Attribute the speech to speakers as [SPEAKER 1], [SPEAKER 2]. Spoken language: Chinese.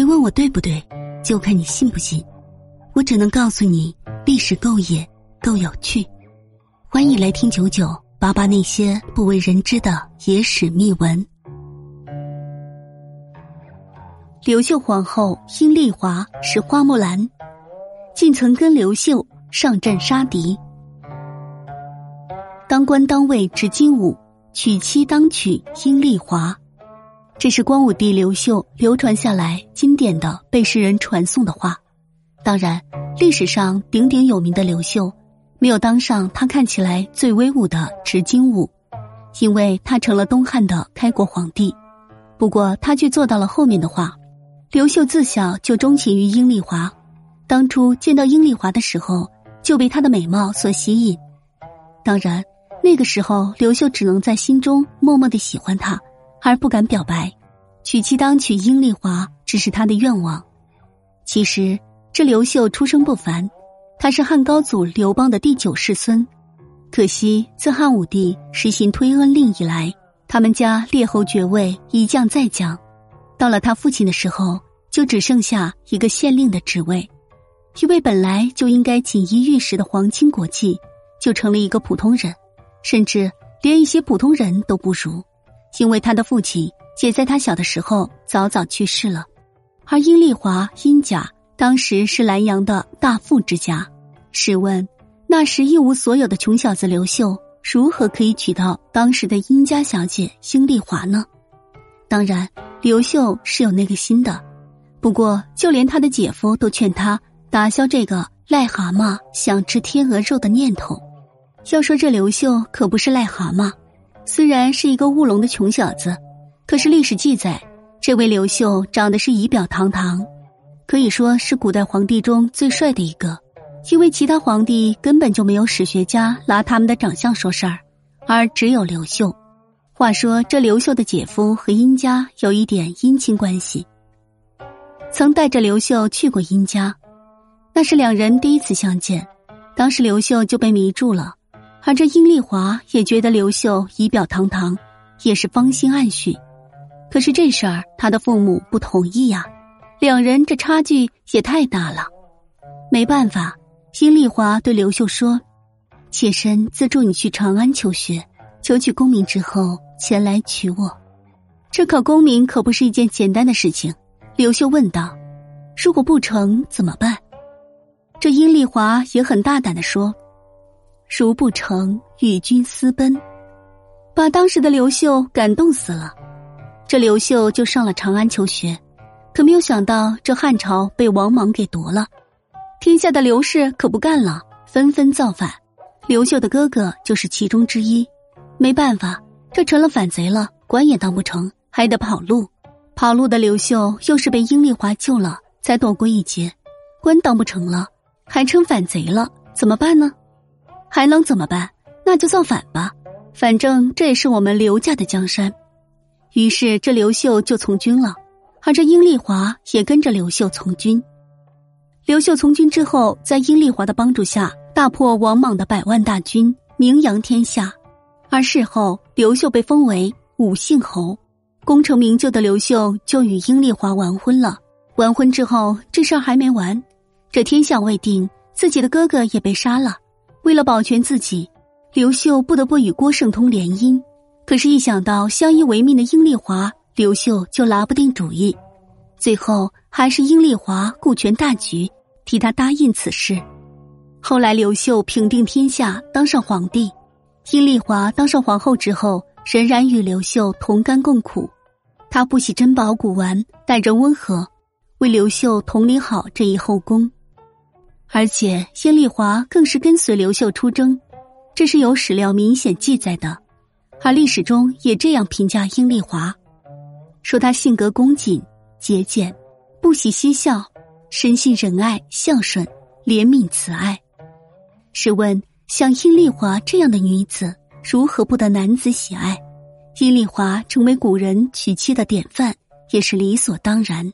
[SPEAKER 1] 别问我对不对，就看你信不信。我只能告诉你，历史够野，够有趣。欢迎来听九九八八那些不为人知的野史秘闻。刘秀皇后阴丽华是花木兰，竟曾跟刘秀上阵杀敌。当官当位执金吾，娶妻当娶阴丽华。这是光武帝刘秀流传下来经典的被世人传颂的话。当然，历史上鼎鼎有名的刘秀，没有当上他看起来最威武的执金吾，因为他成了东汉的开国皇帝。不过，他却做到了后面的话。刘秀自小就钟情于阴丽华，当初见到阴丽华的时候，就被她的美貌所吸引。当然，那个时候刘秀只能在心中默默的喜欢她。而不敢表白，娶妻当娶阴丽华只是他的愿望。其实这刘秀出生不凡，他是汉高祖刘邦的第九世孙。可惜自汉武帝实行推恩令以来，他们家列侯爵位一降再降，到了他父亲的时候，就只剩下一个县令的职位。一位本来就应该锦衣玉食的皇亲国戚，就成了一个普通人，甚至连一些普通人都不如。因为他的父亲也在他小的时候早早去世了，而殷丽华殷家当时是南阳的大富之家。试问，那时一无所有的穷小子刘秀，如何可以娶到当时的殷家小姐殷丽华呢？当然，刘秀是有那个心的，不过就连他的姐夫都劝他打消这个癞蛤蟆想吃天鹅肉的念头。要说这刘秀可不是癞蛤蟆。虽然是一个务农的穷小子，可是历史记载，这位刘秀长得是仪表堂堂，可以说是古代皇帝中最帅的一个。因为其他皇帝根本就没有史学家拿他们的长相说事儿，而只有刘秀。话说这刘秀的姐夫和殷家有一点姻亲关系，曾带着刘秀去过殷家，那是两人第一次相见，当时刘秀就被迷住了。而这殷丽华也觉得刘秀仪表堂堂，也是芳心暗许。可是这事儿他的父母不同意呀，两人这差距也太大了。没办法，殷丽华对刘秀说：“妾身资助你去长安求学，求取功名之后前来娶我。”这考功名可不是一件简单的事情。刘秀问道：“如果不成怎么办？”这殷丽华也很大胆的说。如不成，与君私奔，把当时的刘秀感动死了。这刘秀就上了长安求学，可没有想到这汉朝被王莽给夺了，天下的刘氏可不干了，纷纷造反。刘秀的哥哥就是其中之一。没办法，这成了反贼了，官也当不成，还得跑路。跑路的刘秀又是被殷丽华救了，才躲过一劫。官当不成了，还成反贼了，怎么办呢？还能怎么办？那就造反吧，反正这也是我们刘家的江山。于是这刘秀就从军了，而这殷丽华也跟着刘秀从军。刘秀从军之后，在殷丽华的帮助下，大破王莽的百万大军，名扬天下。而事后，刘秀被封为武信侯，功成名就的刘秀就与殷丽华完婚了。完婚之后，这事儿还没完，这天下未定，自己的哥哥也被杀了。为了保全自己，刘秀不得不与郭圣通联姻。可是，一想到相依为命的殷丽华，刘秀就拿不定主意。最后，还是殷丽华顾全大局，替他答应此事。后来，刘秀平定天下，当上皇帝。殷丽华当上皇后之后，仍然与刘秀同甘共苦。她不喜珍宝古玩，待人温和，为刘秀统领好这一后宫。而且，殷丽华更是跟随刘秀出征，这是有史料明显记载的。而历史中也这样评价殷丽华，说她性格恭谨、节俭，不喜嬉笑，深信仁爱、孝顺、怜悯、慈爱。试问，像殷丽华这样的女子，如何不得男子喜爱？殷丽华成为古人娶妻的典范，也是理所当然。